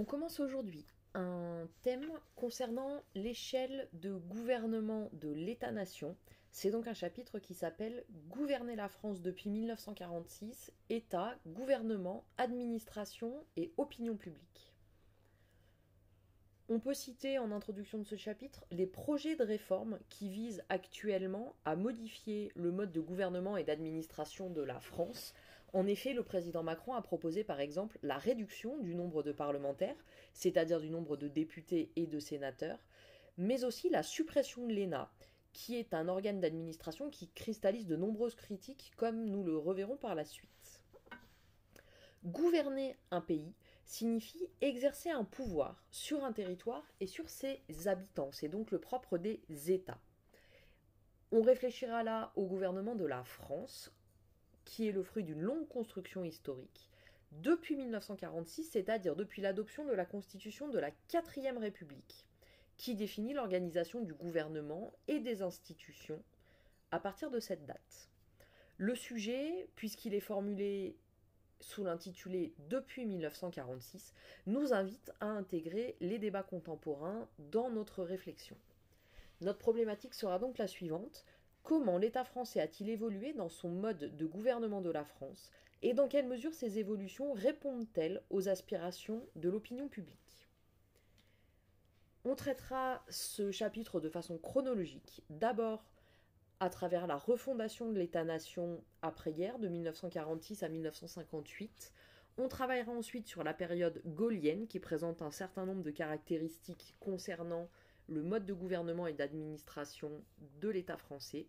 On commence aujourd'hui un thème concernant l'échelle de gouvernement de l'État-nation. C'est donc un chapitre qui s'appelle Gouverner la France depuis 1946, État, gouvernement, administration et opinion publique. On peut citer en introduction de ce chapitre les projets de réforme qui visent actuellement à modifier le mode de gouvernement et d'administration de la France. En effet, le président Macron a proposé par exemple la réduction du nombre de parlementaires, c'est-à-dire du nombre de députés et de sénateurs, mais aussi la suppression de l'ENA, qui est un organe d'administration qui cristallise de nombreuses critiques, comme nous le reverrons par la suite. Gouverner un pays, signifie exercer un pouvoir sur un territoire et sur ses habitants. C'est donc le propre des États. On réfléchira là au gouvernement de la France, qui est le fruit d'une longue construction historique, depuis 1946, c'est-à-dire depuis l'adoption de la Constitution de la Quatrième République, qui définit l'organisation du gouvernement et des institutions à partir de cette date. Le sujet, puisqu'il est formulé sous l'intitulé Depuis 1946, nous invite à intégrer les débats contemporains dans notre réflexion. Notre problématique sera donc la suivante. Comment l'État français a-t-il évolué dans son mode de gouvernement de la France et dans quelle mesure ces évolutions répondent-elles aux aspirations de l'opinion publique? On traitera ce chapitre de façon chronologique, d'abord à travers la refondation de l'État-nation après-guerre de 1946 à 1958. On travaillera ensuite sur la période gaulienne qui présente un certain nombre de caractéristiques concernant le mode de gouvernement et d'administration de l'État français.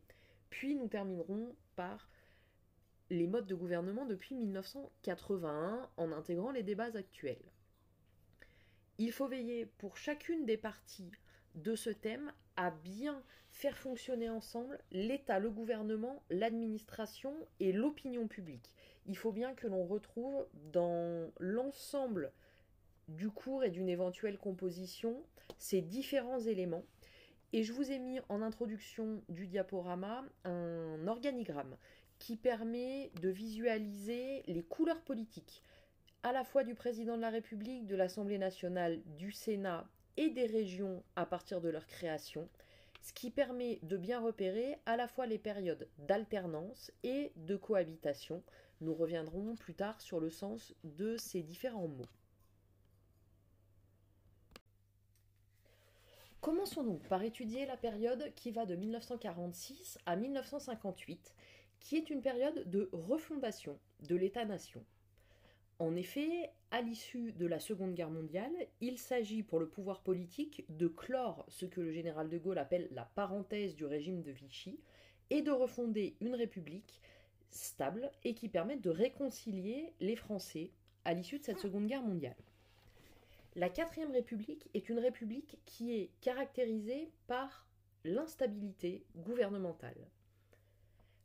Puis nous terminerons par les modes de gouvernement depuis 1981 en intégrant les débats actuels. Il faut veiller pour chacune des parties de ce thème à bien faire fonctionner ensemble l'État, le gouvernement, l'administration et l'opinion publique. Il faut bien que l'on retrouve dans l'ensemble du cours et d'une éventuelle composition ces différents éléments. Et je vous ai mis en introduction du diaporama un organigramme qui permet de visualiser les couleurs politiques à la fois du président de la République, de l'Assemblée nationale, du Sénat et des régions à partir de leur création, ce qui permet de bien repérer à la fois les périodes d'alternance et de cohabitation. Nous reviendrons plus tard sur le sens de ces différents mots. Commençons donc par étudier la période qui va de 1946 à 1958, qui est une période de refondation de l'État-nation. En effet, à l'issue de la Seconde Guerre mondiale, il s'agit pour le pouvoir politique de clore ce que le général de Gaulle appelle la parenthèse du régime de Vichy et de refonder une république stable et qui permette de réconcilier les Français à l'issue de cette Seconde Guerre mondiale. La quatrième république est une république qui est caractérisée par l'instabilité gouvernementale.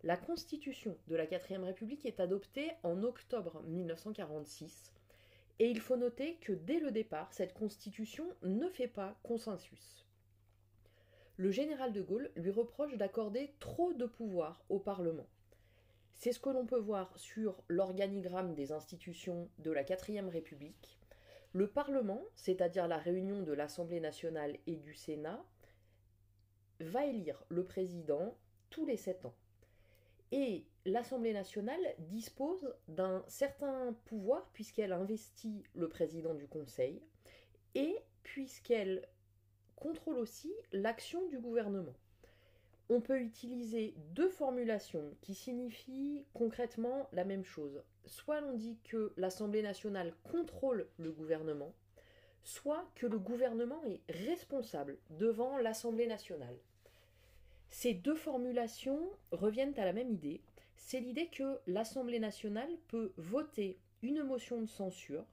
La constitution de la quatrième république est adoptée en octobre 1946 et il faut noter que dès le départ, cette constitution ne fait pas consensus. Le général de Gaulle lui reproche d'accorder trop de pouvoir au Parlement. C'est ce que l'on peut voir sur l'organigramme des institutions de la quatrième république. Le Parlement, c'est-à-dire la réunion de l'Assemblée nationale et du Sénat, va élire le président tous les sept ans. Et l'Assemblée nationale dispose d'un certain pouvoir puisqu'elle investit le président du Conseil et puisqu'elle contrôle aussi l'action du gouvernement. On peut utiliser deux formulations qui signifient concrètement la même chose. Soit l'on dit que l'Assemblée nationale contrôle le gouvernement, soit que le gouvernement est responsable devant l'Assemblée nationale. Ces deux formulations reviennent à la même idée, c'est l'idée que l'Assemblée nationale peut voter une motion de censure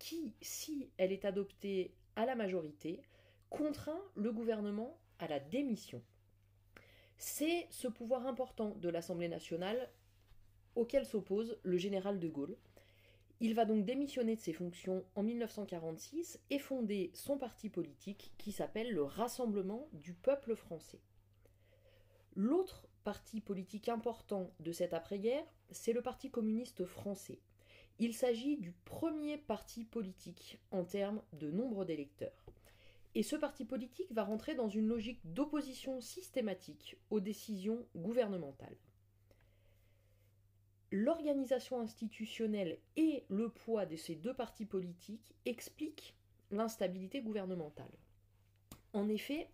qui, si elle est adoptée à la majorité, contraint le gouvernement à la démission. C'est ce pouvoir important de l'Assemblée nationale auquel s'oppose le général de Gaulle. Il va donc démissionner de ses fonctions en 1946 et fonder son parti politique qui s'appelle le Rassemblement du peuple français. L'autre parti politique important de cette après-guerre, c'est le Parti communiste français. Il s'agit du premier parti politique en termes de nombre d'électeurs. Et ce parti politique va rentrer dans une logique d'opposition systématique aux décisions gouvernementales. L'organisation institutionnelle et le poids de ces deux partis politiques expliquent l'instabilité gouvernementale. En effet,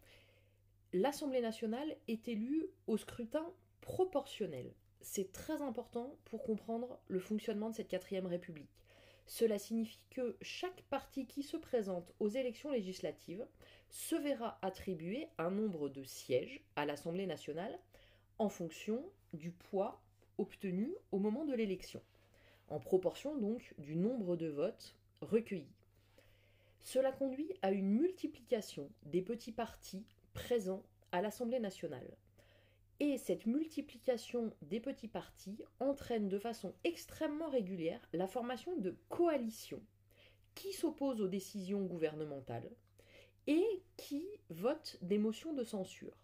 l'Assemblée nationale est élue au scrutin proportionnel. C'est très important pour comprendre le fonctionnement de cette quatrième république. Cela signifie que chaque parti qui se présente aux élections législatives se verra attribuer un nombre de sièges à l'Assemblée nationale en fonction du poids obtenu au moment de l'élection, en proportion donc du nombre de votes recueillis. Cela conduit à une multiplication des petits partis présents à l'Assemblée nationale. Et cette multiplication des petits partis entraîne de façon extrêmement régulière la formation de coalitions qui s'opposent aux décisions gouvernementales et qui votent des motions de censure.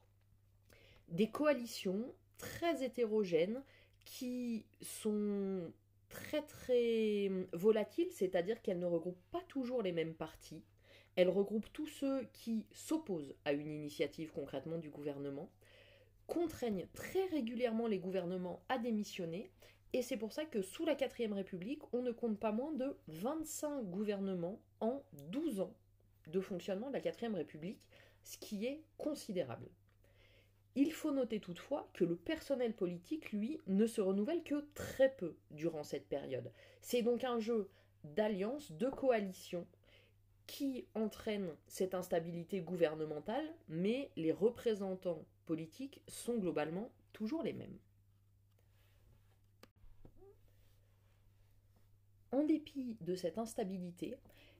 Des coalitions très hétérogènes qui sont très très volatiles, c'est-à-dire qu'elles ne regroupent pas toujours les mêmes partis. Elles regroupent tous ceux qui s'opposent à une initiative concrètement du gouvernement contraignent très régulièrement les gouvernements à démissionner, et c'est pour ça que sous la 4ème République, on ne compte pas moins de 25 gouvernements en 12 ans de fonctionnement de la 4ème République, ce qui est considérable. Il faut noter toutefois que le personnel politique, lui, ne se renouvelle que très peu durant cette période. C'est donc un jeu d'alliance, de coalition, qui entraîne cette instabilité gouvernementale, mais les représentants sont globalement toujours les mêmes. En dépit de cette instabilité,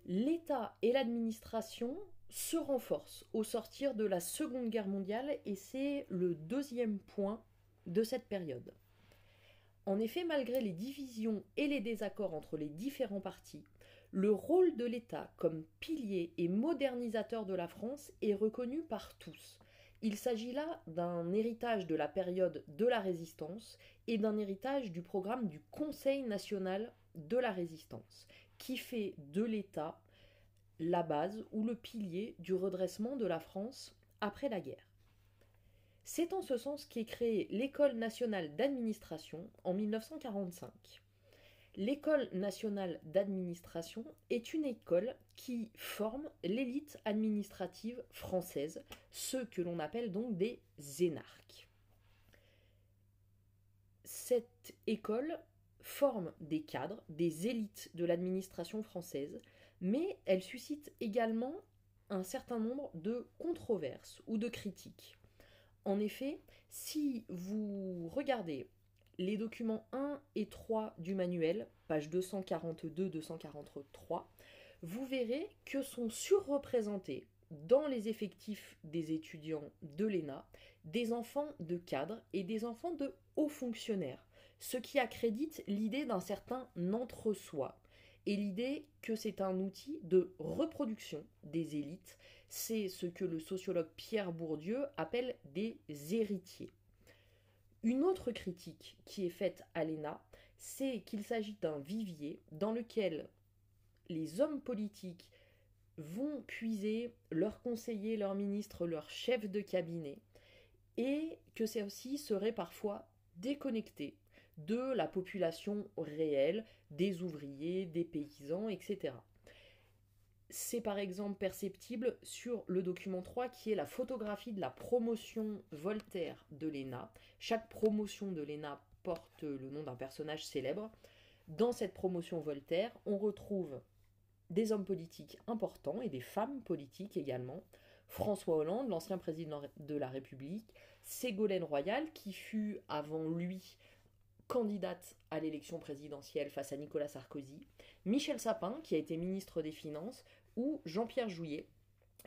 l'État et l'administration se renforcent au sortir de la Seconde Guerre mondiale et c'est le deuxième point de cette période. En effet, malgré les divisions et les désaccords entre les différents partis, le rôle de l'État comme pilier et modernisateur de la France est reconnu par tous, il s'agit là d'un héritage de la période de la résistance et d'un héritage du programme du Conseil national de la résistance, qui fait de l'État la base ou le pilier du redressement de la France après la guerre. C'est en ce sens qu'est créée l'École nationale d'administration en 1945. L'école nationale d'administration est une école qui forme l'élite administrative française, ceux que l'on appelle donc des énarques. Cette école forme des cadres, des élites de l'administration française, mais elle suscite également un certain nombre de controverses ou de critiques. En effet, si vous regardez les documents 1 et 3 du manuel, page 242-243, vous verrez que sont surreprésentés dans les effectifs des étudiants de l'ENA des enfants de cadres et des enfants de hauts fonctionnaires, ce qui accrédite l'idée d'un certain entre-soi et l'idée que c'est un outil de reproduction des élites, c'est ce que le sociologue Pierre Bourdieu appelle des héritiers. Une autre critique qui est faite à l'ENA, c'est qu'il s'agit d'un vivier dans lequel les hommes politiques vont puiser leurs conseillers, leurs ministres, leurs chefs de cabinet, et que ceux-ci seraient parfois déconnectés de la population réelle, des ouvriers, des paysans, etc. C'est par exemple perceptible sur le document 3 qui est la photographie de la promotion Voltaire de l'ENA. Chaque promotion de l'ENA porte le nom d'un personnage célèbre. Dans cette promotion Voltaire, on retrouve des hommes politiques importants et des femmes politiques également. François Hollande, l'ancien président de la République, Ségolène Royal, qui fut avant lui candidate à l'élection présidentielle face à Nicolas Sarkozy, Michel Sapin, qui a été ministre des Finances, ou Jean-Pierre Jouillet,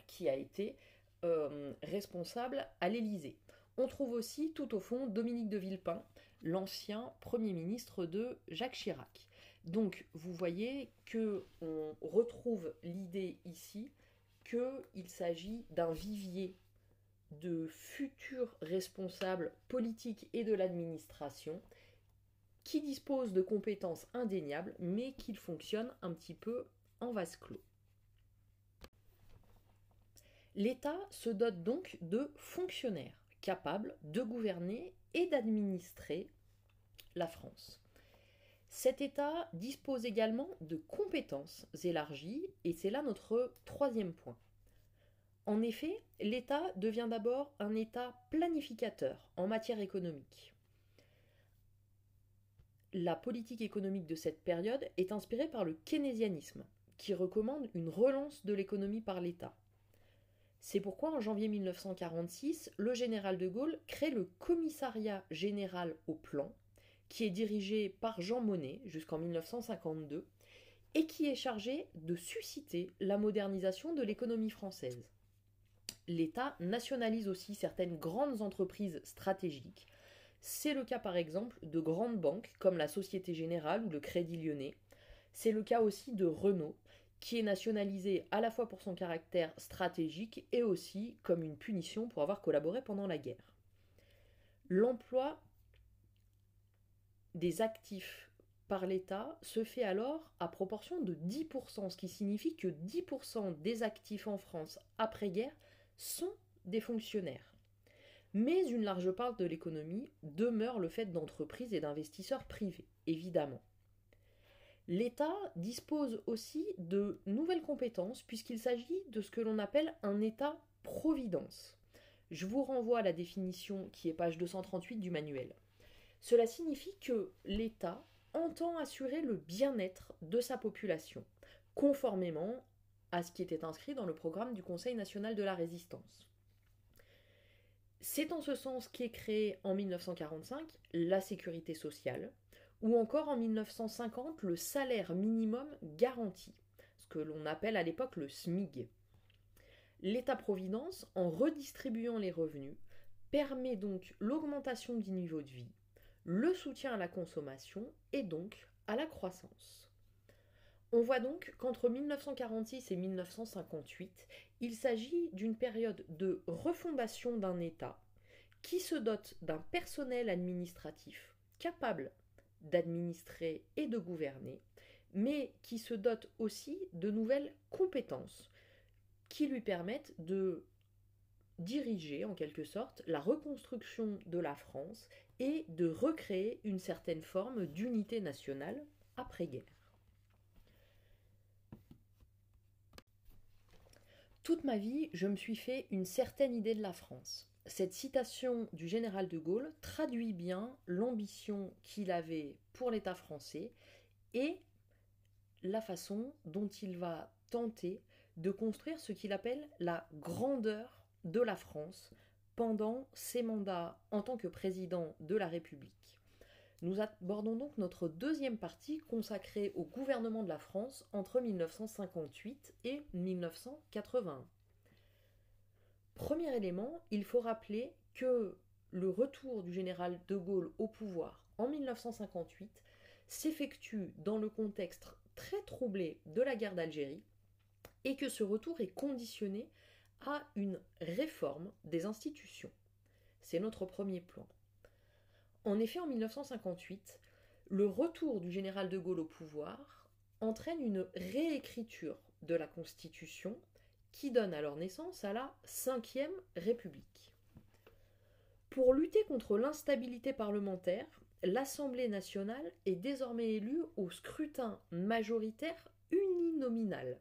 qui a été euh, responsable à l'Élysée. On trouve aussi tout au fond Dominique de Villepin, l'ancien Premier ministre de Jacques Chirac. Donc vous voyez que on retrouve l'idée ici qu'il s'agit d'un vivier de futurs responsables politiques et de l'administration qui dispose de compétences indéniables, mais qu'il fonctionne un petit peu en vase clos. L'État se dote donc de fonctionnaires capables de gouverner et d'administrer la France. Cet État dispose également de compétences élargies, et c'est là notre troisième point. En effet, l'État devient d'abord un État planificateur en matière économique. La politique économique de cette période est inspirée par le keynésianisme, qui recommande une relance de l'économie par l'État. C'est pourquoi en janvier 1946, le général de Gaulle crée le Commissariat général au plan, qui est dirigé par Jean Monnet jusqu'en 1952 et qui est chargé de susciter la modernisation de l'économie française. L'État nationalise aussi certaines grandes entreprises stratégiques. C'est le cas par exemple de grandes banques comme la Société Générale ou le Crédit Lyonnais. C'est le cas aussi de Renault, qui est nationalisé à la fois pour son caractère stratégique et aussi comme une punition pour avoir collaboré pendant la guerre. L'emploi des actifs par l'État se fait alors à proportion de 10%, ce qui signifie que 10% des actifs en France après-guerre sont des fonctionnaires. Mais une large part de l'économie demeure le fait d'entreprises et d'investisseurs privés, évidemment. L'État dispose aussi de nouvelles compétences puisqu'il s'agit de ce que l'on appelle un État-providence. Je vous renvoie à la définition qui est page 238 du manuel. Cela signifie que l'État entend assurer le bien-être de sa population, conformément à ce qui était inscrit dans le programme du Conseil national de la résistance. C'est en ce sens qu'est créée en 1945 la sécurité sociale, ou encore en 1950 le salaire minimum garanti, ce que l'on appelle à l'époque le SMIG. L'État-providence, en redistribuant les revenus, permet donc l'augmentation du niveau de vie, le soutien à la consommation et donc à la croissance. On voit donc qu'entre 1946 et 1958, il s'agit d'une période de refondation d'un État qui se dote d'un personnel administratif capable d'administrer et de gouverner, mais qui se dote aussi de nouvelles compétences qui lui permettent de diriger en quelque sorte la reconstruction de la France et de recréer une certaine forme d'unité nationale après-guerre. Toute ma vie, je me suis fait une certaine idée de la France cette citation du général de Gaulle traduit bien l'ambition qu'il avait pour l'État français et la façon dont il va tenter de construire ce qu'il appelle la grandeur de la France pendant ses mandats en tant que président de la République. Nous abordons donc notre deuxième partie consacrée au gouvernement de la France entre 1958 et 1981. Premier élément, il faut rappeler que le retour du général de Gaulle au pouvoir en 1958 s'effectue dans le contexte très troublé de la guerre d'Algérie et que ce retour est conditionné à une réforme des institutions. C'est notre premier plan. En effet, en 1958, le retour du général de Gaulle au pouvoir entraîne une réécriture de la Constitution qui donne alors naissance à la Ve République. Pour lutter contre l'instabilité parlementaire, l'Assemblée nationale est désormais élue au scrutin majoritaire uninominal,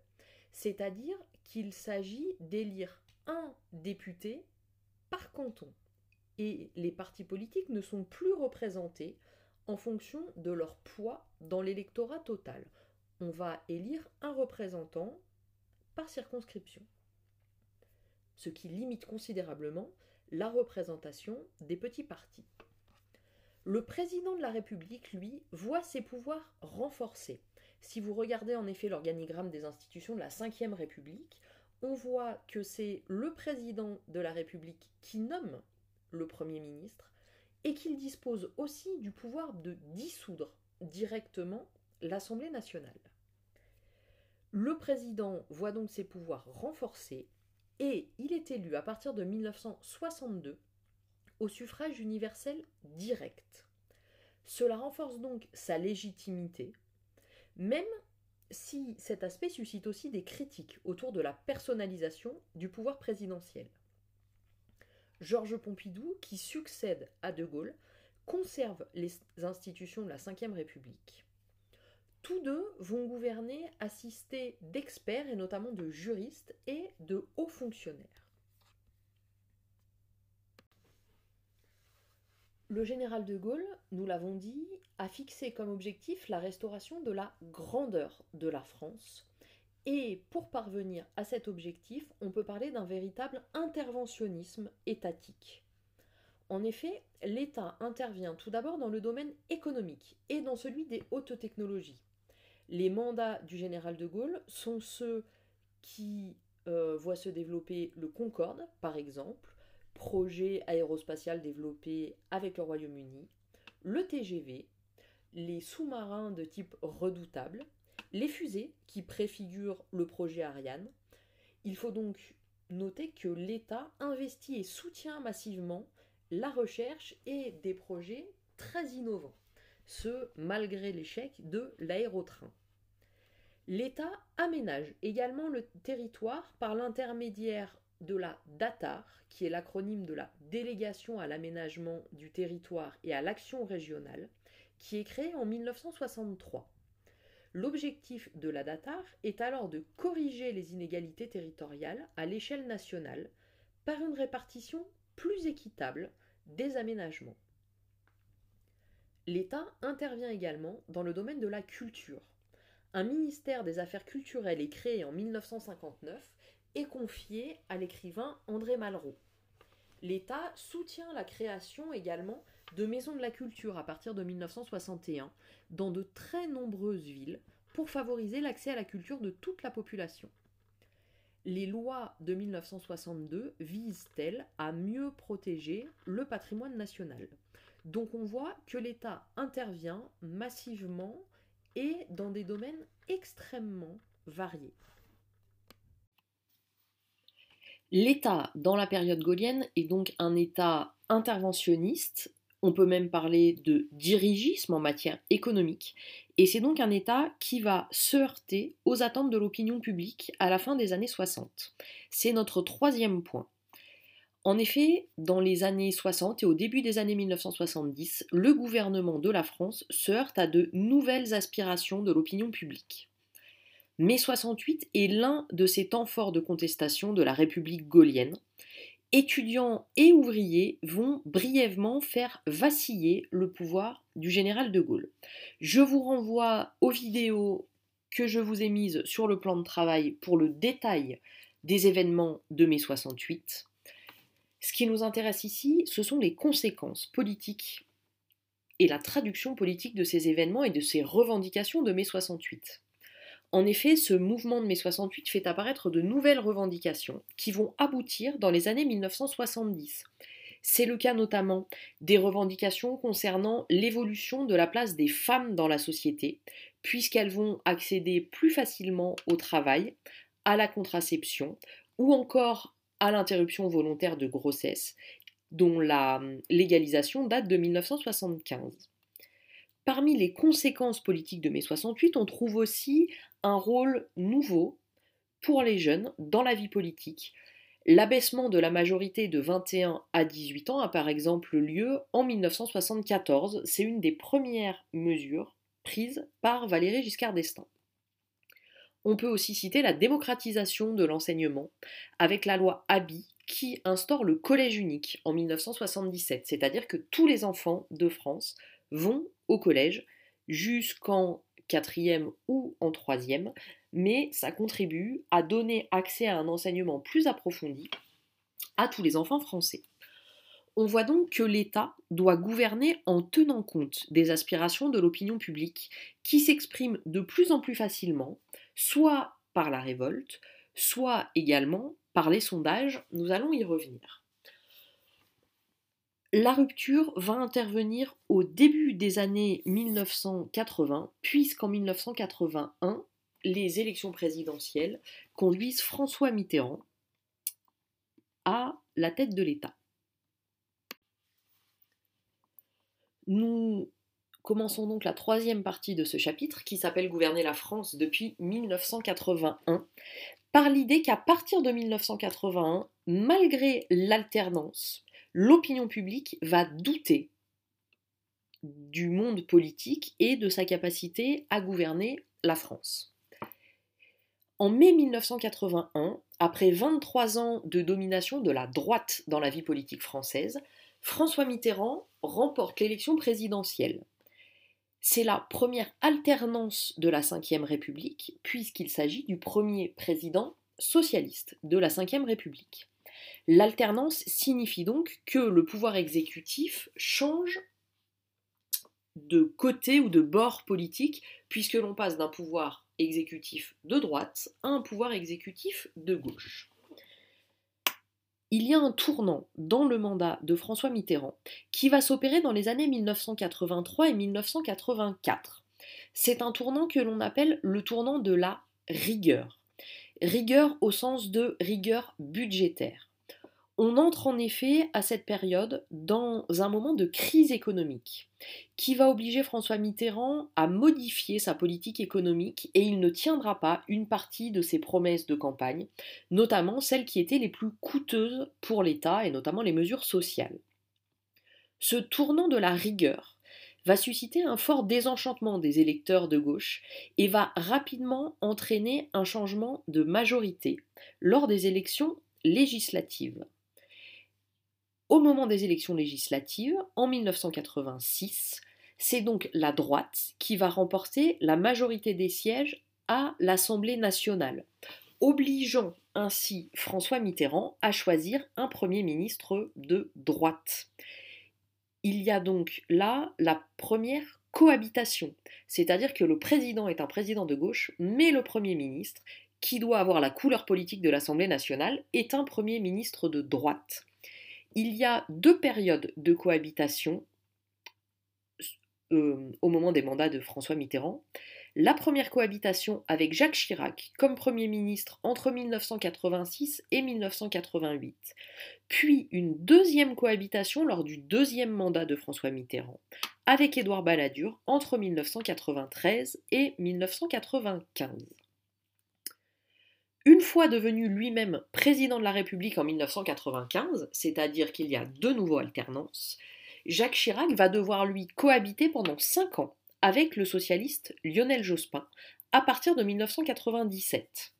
c'est-à-dire qu'il s'agit d'élire un député par canton. Et les partis politiques ne sont plus représentés en fonction de leur poids dans l'électorat total. On va élire un représentant par circonscription, ce qui limite considérablement la représentation des petits partis. Le président de la République, lui, voit ses pouvoirs renforcés. Si vous regardez en effet l'organigramme des institutions de la Ve République, on voit que c'est le président de la République qui nomme le Premier ministre et qu'il dispose aussi du pouvoir de dissoudre directement l'Assemblée nationale. Le président voit donc ses pouvoirs renforcés et il est élu à partir de 1962 au suffrage universel direct. Cela renforce donc sa légitimité, même si cet aspect suscite aussi des critiques autour de la personnalisation du pouvoir présidentiel. Georges Pompidou, qui succède à De Gaulle, conserve les institutions de la Ve République. Tous deux vont gouverner assistés d'experts et notamment de juristes et de hauts fonctionnaires. Le général de Gaulle, nous l'avons dit, a fixé comme objectif la restauration de la grandeur de la France. Et pour parvenir à cet objectif, on peut parler d'un véritable interventionnisme étatique. En effet, l'État intervient tout d'abord dans le domaine économique et dans celui des hautes technologies. Les mandats du général de Gaulle sont ceux qui euh, voient se développer le Concorde, par exemple, projet aérospatial développé avec le Royaume-Uni, le TGV, les sous-marins de type redoutable, les fusées qui préfigurent le projet Ariane. Il faut donc noter que l'État investit et soutient massivement la recherche et des projets très innovants, ce malgré l'échec de l'aérotrain. L'État aménage également le territoire par l'intermédiaire de la DATAR, qui est l'acronyme de la Délégation à l'aménagement du territoire et à l'action régionale, qui est créée en 1963. L'objectif de la DATAR est alors de corriger les inégalités territoriales à l'échelle nationale par une répartition plus équitable des aménagements. L'État intervient également dans le domaine de la culture. Un ministère des Affaires culturelles est créé en 1959 et confié à l'écrivain André Malraux. L'État soutient la création également de maisons de la culture à partir de 1961 dans de très nombreuses villes pour favoriser l'accès à la culture de toute la population. Les lois de 1962 visent-elles à mieux protéger le patrimoine national? Donc on voit que l'État intervient massivement et dans des domaines extrêmement variés. L'État dans la période gaulienne est donc un État interventionniste, on peut même parler de dirigisme en matière économique, et c'est donc un État qui va se heurter aux attentes de l'opinion publique à la fin des années 60. C'est notre troisième point. En effet, dans les années 60 et au début des années 1970, le gouvernement de la France se heurte à de nouvelles aspirations de l'opinion publique. Mai 68 est l'un de ces temps forts de contestation de la République gaulienne. Étudiants et ouvriers vont brièvement faire vaciller le pouvoir du général de Gaulle. Je vous renvoie aux vidéos que je vous ai mises sur le plan de travail pour le détail des événements de mai 68. Ce qui nous intéresse ici, ce sont les conséquences politiques et la traduction politique de ces événements et de ces revendications de mai 68. En effet, ce mouvement de mai 68 fait apparaître de nouvelles revendications qui vont aboutir dans les années 1970. C'est le cas notamment des revendications concernant l'évolution de la place des femmes dans la société, puisqu'elles vont accéder plus facilement au travail, à la contraception ou encore à l'interruption volontaire de grossesse, dont la hum, légalisation date de 1975. Parmi les conséquences politiques de mai 68, on trouve aussi un rôle nouveau pour les jeunes dans la vie politique. L'abaissement de la majorité de 21 à 18 ans a par exemple lieu en 1974. C'est une des premières mesures prises par Valéry Giscard d'Estaing. On peut aussi citer la démocratisation de l'enseignement avec la loi Abi qui instaure le collège unique en 1977, c'est-à-dire que tous les enfants de France vont au collège jusqu'en quatrième ou en troisième, mais ça contribue à donner accès à un enseignement plus approfondi à tous les enfants français. On voit donc que l'État doit gouverner en tenant compte des aspirations de l'opinion publique qui s'expriment de plus en plus facilement, soit par la révolte, soit également par les sondages, nous allons y revenir. La rupture va intervenir au début des années 1980, puisqu'en 1981, les élections présidentielles conduisent François Mitterrand à la tête de l'État. Nous Commençons donc la troisième partie de ce chapitre qui s'appelle Gouverner la France depuis 1981 par l'idée qu'à partir de 1981, malgré l'alternance, l'opinion publique va douter du monde politique et de sa capacité à gouverner la France. En mai 1981, après 23 ans de domination de la droite dans la vie politique française, François Mitterrand remporte l'élection présidentielle. C'est la première alternance de la Ve République, puisqu'il s'agit du premier président socialiste de la Ve République. L'alternance signifie donc que le pouvoir exécutif change de côté ou de bord politique, puisque l'on passe d'un pouvoir exécutif de droite à un pouvoir exécutif de gauche. Il y a un tournant dans le mandat de François Mitterrand qui va s'opérer dans les années 1983 et 1984. C'est un tournant que l'on appelle le tournant de la rigueur. Rigueur au sens de rigueur budgétaire. On entre en effet à cette période dans un moment de crise économique qui va obliger François Mitterrand à modifier sa politique économique et il ne tiendra pas une partie de ses promesses de campagne, notamment celles qui étaient les plus coûteuses pour l'État et notamment les mesures sociales. Ce tournant de la rigueur va susciter un fort désenchantement des électeurs de gauche et va rapidement entraîner un changement de majorité lors des élections législatives. Au moment des élections législatives, en 1986, c'est donc la droite qui va remporter la majorité des sièges à l'Assemblée nationale, obligeant ainsi François Mitterrand à choisir un Premier ministre de droite. Il y a donc là la première cohabitation, c'est-à-dire que le président est un président de gauche, mais le Premier ministre, qui doit avoir la couleur politique de l'Assemblée nationale, est un Premier ministre de droite il y a deux périodes de cohabitation euh, au moment des mandats de François Mitterrand. La première cohabitation avec Jacques Chirac comme Premier ministre entre 1986 et 1988, puis une deuxième cohabitation lors du deuxième mandat de François Mitterrand avec Édouard Balladur entre 1993 et 1995. Une fois devenu lui-même président de la République en 1995, c'est-à-dire qu'il y a de nouveau alternances, Jacques Chirac va devoir lui cohabiter pendant cinq ans avec le socialiste Lionel Jospin à partir de 1997.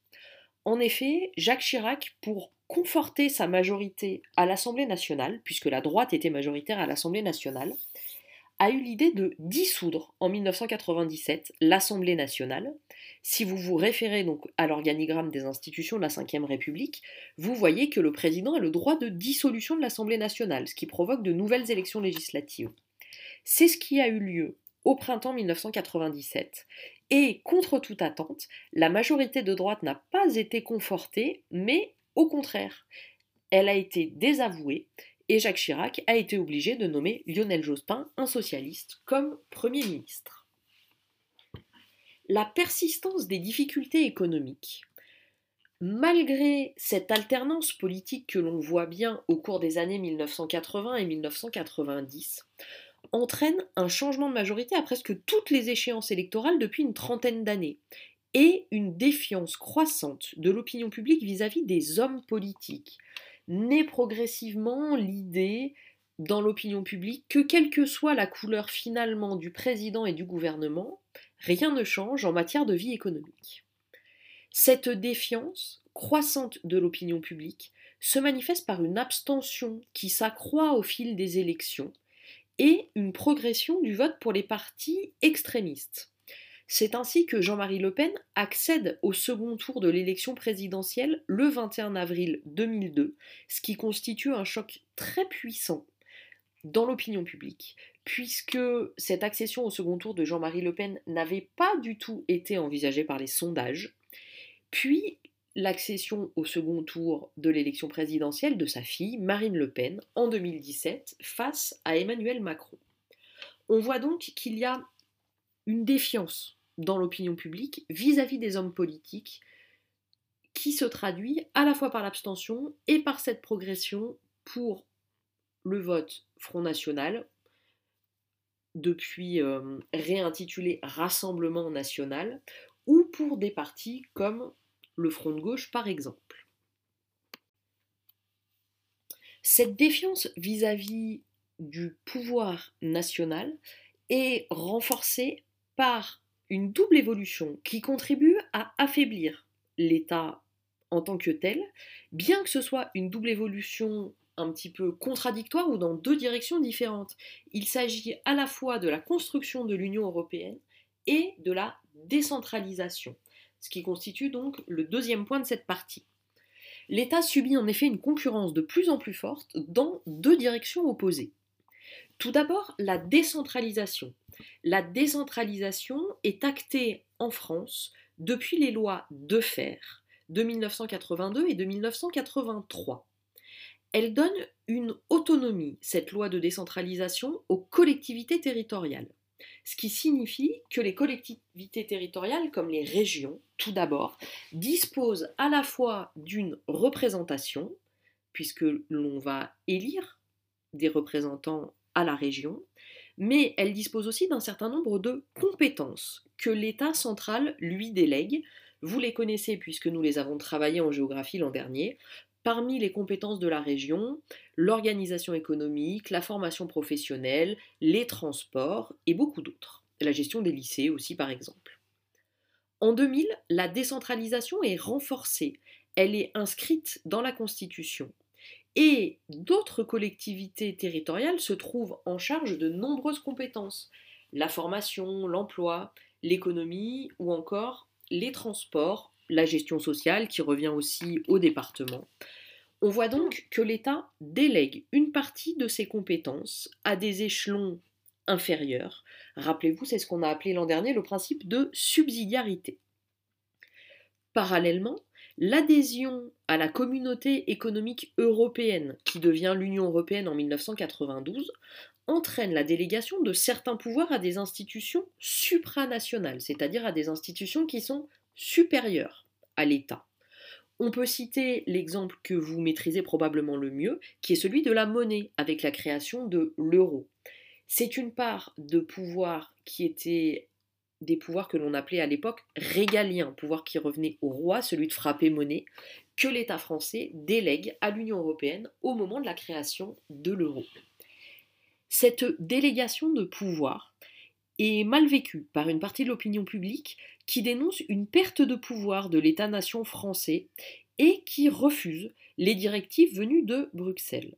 En effet, Jacques Chirac, pour conforter sa majorité à l'Assemblée nationale, puisque la droite était majoritaire à l'Assemblée nationale, a eu l'idée de dissoudre en 1997 l'Assemblée nationale. Si vous vous référez donc à l'organigramme des institutions de la Ve République, vous voyez que le président a le droit de dissolution de l'Assemblée nationale, ce qui provoque de nouvelles élections législatives. C'est ce qui a eu lieu au printemps 1997. Et contre toute attente, la majorité de droite n'a pas été confortée, mais au contraire, elle a été désavouée et Jacques Chirac a été obligé de nommer Lionel Jospin, un socialiste, comme Premier ministre. La persistance des difficultés économiques, malgré cette alternance politique que l'on voit bien au cours des années 1980 et 1990, entraîne un changement de majorité à presque toutes les échéances électorales depuis une trentaine d'années, et une défiance croissante de l'opinion publique vis-à-vis -vis des hommes politiques, naît progressivement l'idée dans l'opinion publique que quelle que soit la couleur finalement du président et du gouvernement, rien ne change en matière de vie économique. Cette défiance croissante de l'opinion publique se manifeste par une abstention qui s'accroît au fil des élections et une progression du vote pour les partis extrémistes. C'est ainsi que Jean-Marie Le Pen accède au second tour de l'élection présidentielle le 21 avril 2002, ce qui constitue un choc très puissant dans l'opinion publique, puisque cette accession au second tour de Jean-Marie Le Pen n'avait pas du tout été envisagée par les sondages, puis l'accession au second tour de l'élection présidentielle de sa fille, Marine Le Pen, en 2017, face à Emmanuel Macron. On voit donc qu'il y a une défiance dans l'opinion publique vis-à-vis des hommes politiques qui se traduit à la fois par l'abstention et par cette progression pour le vote Front National depuis réintitulé Rassemblement national, ou pour des partis comme le Front de gauche par exemple. Cette défiance vis-à-vis du pouvoir national est renforcée par une double évolution qui contribue à affaiblir l'État en tant que tel, bien que ce soit une double évolution un petit peu contradictoire ou dans deux directions différentes. Il s'agit à la fois de la construction de l'Union européenne et de la décentralisation, ce qui constitue donc le deuxième point de cette partie. L'État subit en effet une concurrence de plus en plus forte dans deux directions opposées. Tout d'abord, la décentralisation. La décentralisation est actée en France depuis les lois de fer de 1982 et de 1983 elle donne une autonomie, cette loi de décentralisation, aux collectivités territoriales. Ce qui signifie que les collectivités territoriales, comme les régions, tout d'abord, disposent à la fois d'une représentation, puisque l'on va élire des représentants à la région, mais elles disposent aussi d'un certain nombre de compétences que l'État central lui délègue. Vous les connaissez puisque nous les avons travaillées en géographie l'an dernier. Parmi les compétences de la région, l'organisation économique, la formation professionnelle, les transports et beaucoup d'autres. La gestion des lycées aussi par exemple. En 2000, la décentralisation est renforcée. Elle est inscrite dans la Constitution. Et d'autres collectivités territoriales se trouvent en charge de nombreuses compétences. La formation, l'emploi, l'économie ou encore les transports, la gestion sociale qui revient aussi au département. On voit donc que l'État délègue une partie de ses compétences à des échelons inférieurs. Rappelez-vous, c'est ce qu'on a appelé l'an dernier le principe de subsidiarité. Parallèlement, l'adhésion à la communauté économique européenne, qui devient l'Union européenne en 1992, entraîne la délégation de certains pouvoirs à des institutions supranationales, c'est-à-dire à des institutions qui sont supérieures à l'État. On peut citer l'exemple que vous maîtrisez probablement le mieux, qui est celui de la monnaie, avec la création de l'euro. C'est une part de pouvoir qui était des pouvoirs que l'on appelait à l'époque régaliens, pouvoir qui revenait au roi, celui de frapper monnaie, que l'État français délègue à l'Union européenne au moment de la création de l'euro. Cette délégation de pouvoir est mal vécue par une partie de l'opinion publique qui dénonce une perte de pouvoir de l'État-nation français et qui refuse les directives venues de Bruxelles.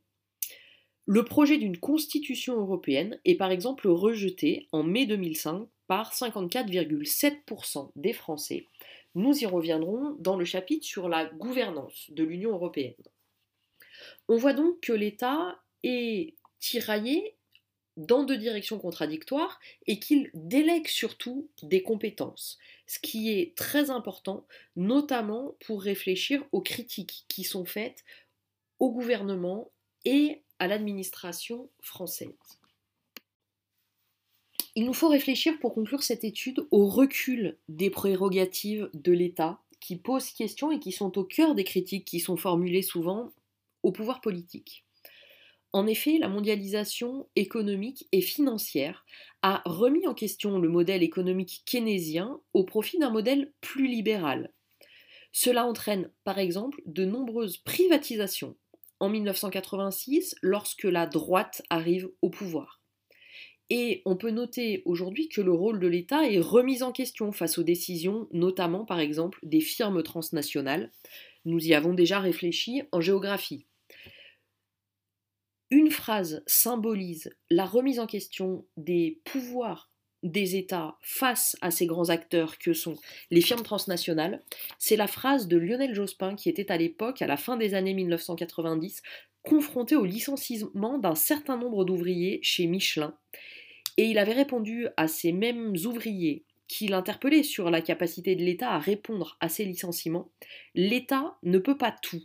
Le projet d'une constitution européenne est par exemple rejeté en mai 2005 par 54,7% des Français. Nous y reviendrons dans le chapitre sur la gouvernance de l'Union européenne. On voit donc que l'État est tiraillé dans deux directions contradictoires et qu'il délègue surtout des compétences, ce qui est très important, notamment pour réfléchir aux critiques qui sont faites au gouvernement et à l'administration française. Il nous faut réfléchir pour conclure cette étude au recul des prérogatives de l'État qui posent question et qui sont au cœur des critiques qui sont formulées souvent au pouvoir politique. En effet, la mondialisation économique et financière a remis en question le modèle économique keynésien au profit d'un modèle plus libéral. Cela entraîne par exemple de nombreuses privatisations en 1986 lorsque la droite arrive au pouvoir. Et on peut noter aujourd'hui que le rôle de l'État est remis en question face aux décisions, notamment par exemple des firmes transnationales. Nous y avons déjà réfléchi en géographie. Une phrase symbolise la remise en question des pouvoirs des États face à ces grands acteurs que sont les firmes transnationales. C'est la phrase de Lionel Jospin qui était à l'époque, à la fin des années 1990, confronté au licenciement d'un certain nombre d'ouvriers chez Michelin. Et il avait répondu à ces mêmes ouvriers qui l'interpellaient sur la capacité de l'État à répondre à ces licenciements. L'État ne peut pas tout.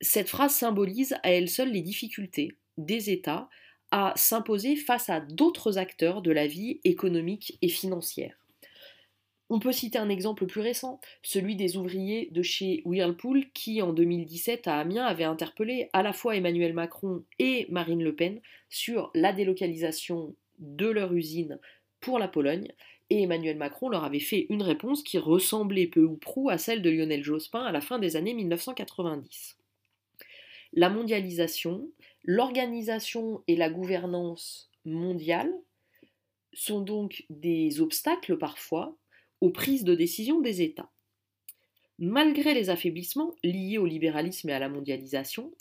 Cette phrase symbolise à elle seule les difficultés des États à s'imposer face à d'autres acteurs de la vie économique et financière. On peut citer un exemple plus récent, celui des ouvriers de chez Whirlpool qui, en 2017 à Amiens, avaient interpellé à la fois Emmanuel Macron et Marine Le Pen sur la délocalisation de leur usine pour la Pologne, et Emmanuel Macron leur avait fait une réponse qui ressemblait peu ou prou à celle de Lionel Jospin à la fin des années 1990. La mondialisation, l'organisation et la gouvernance mondiale sont donc des obstacles parfois aux prises de décision des États. Malgré les affaiblissements liés au libéralisme et à la mondialisation,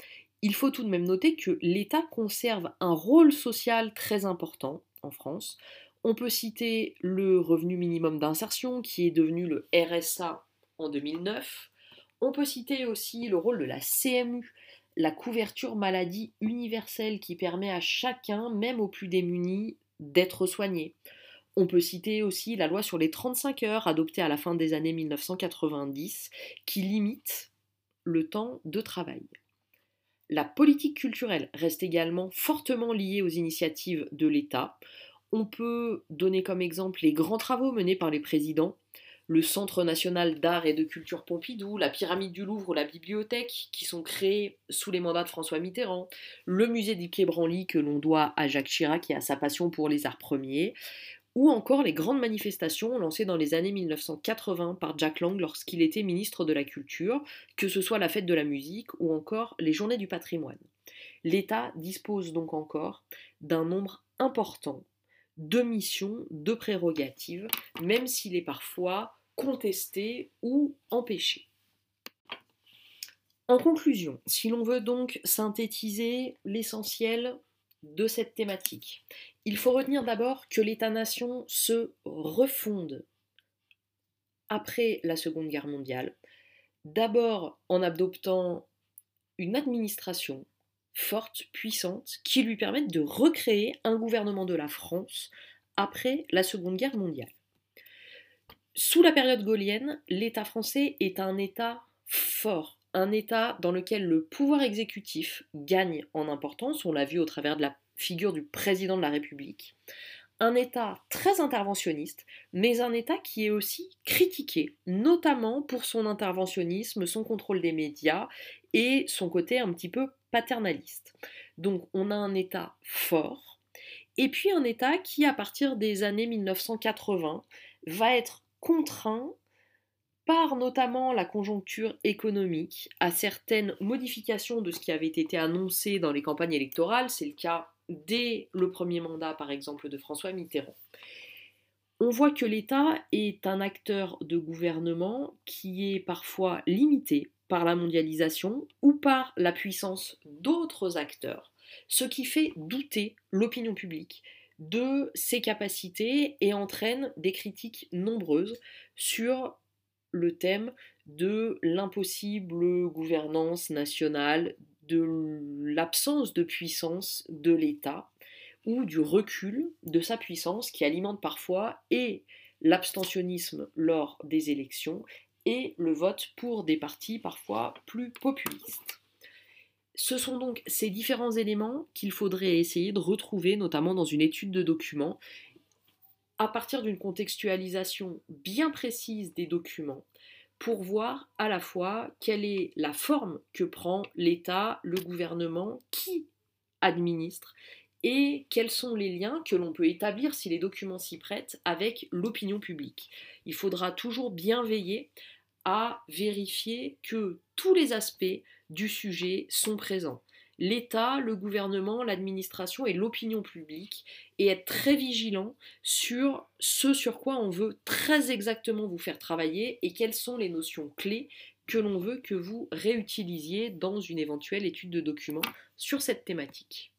il faut tout de même noter que l'État conserve un rôle social très important en France. On peut citer le revenu minimum d'insertion qui est devenu le RSA en 2009. On peut citer aussi le rôle de la CMU, la couverture maladie universelle qui permet à chacun, même aux plus démunis, d'être soigné. On peut citer aussi la loi sur les 35 heures adoptée à la fin des années 1990 qui limite le temps de travail. La politique culturelle reste également fortement liée aux initiatives de l'État. On peut donner comme exemple les grands travaux menés par les présidents, le Centre national d'art et de culture Pompidou, la pyramide du Louvre ou la bibliothèque qui sont créés sous les mandats de François Mitterrand, le musée du Quai Branly que l'on doit à Jacques Chirac et à sa passion pour les arts premiers, ou encore les grandes manifestations lancées dans les années 1980 par Jack Lang lorsqu'il était ministre de la Culture, que ce soit la fête de la musique ou encore les journées du patrimoine. L'État dispose donc encore d'un nombre important de missions, de prérogatives, même s'il est parfois contesté ou empêché. En conclusion, si l'on veut donc synthétiser l'essentiel de cette thématique, il faut retenir d'abord que l'État-nation se refonde après la Seconde Guerre mondiale, d'abord en adoptant une administration forte, puissante, qui lui permette de recréer un gouvernement de la France après la Seconde Guerre mondiale. Sous la période gaulienne, l'État français est un État fort, un État dans lequel le pouvoir exécutif gagne en importance, on l'a vu au travers de la figure du président de la République, un État très interventionniste, mais un État qui est aussi critiqué, notamment pour son interventionnisme, son contrôle des médias et son côté un petit peu paternaliste. Donc on a un État fort, et puis un État qui, à partir des années 1980, va être contraint par notamment la conjoncture économique à certaines modifications de ce qui avait été annoncé dans les campagnes électorales. C'est le cas dès le premier mandat, par exemple, de François Mitterrand. On voit que l'État est un acteur de gouvernement qui est parfois limité par la mondialisation ou par la puissance d'autres acteurs, ce qui fait douter l'opinion publique de ses capacités et entraîne des critiques nombreuses sur le thème de l'impossible gouvernance nationale, de l'absence de puissance de l'État ou du recul de sa puissance qui alimente parfois et l'abstentionnisme lors des élections et le vote pour des partis parfois plus populistes. Ce sont donc ces différents éléments qu'il faudrait essayer de retrouver, notamment dans une étude de documents, à partir d'une contextualisation bien précise des documents, pour voir à la fois quelle est la forme que prend l'État, le gouvernement, qui administre, et quels sont les liens que l'on peut établir si les documents s'y prêtent avec l'opinion publique. Il faudra toujours bien veiller à vérifier que tous les aspects du sujet sont présents. L'État, le gouvernement, l'administration et l'opinion publique, et être très vigilant sur ce sur quoi on veut très exactement vous faire travailler et quelles sont les notions clés que l'on veut que vous réutilisiez dans une éventuelle étude de documents sur cette thématique.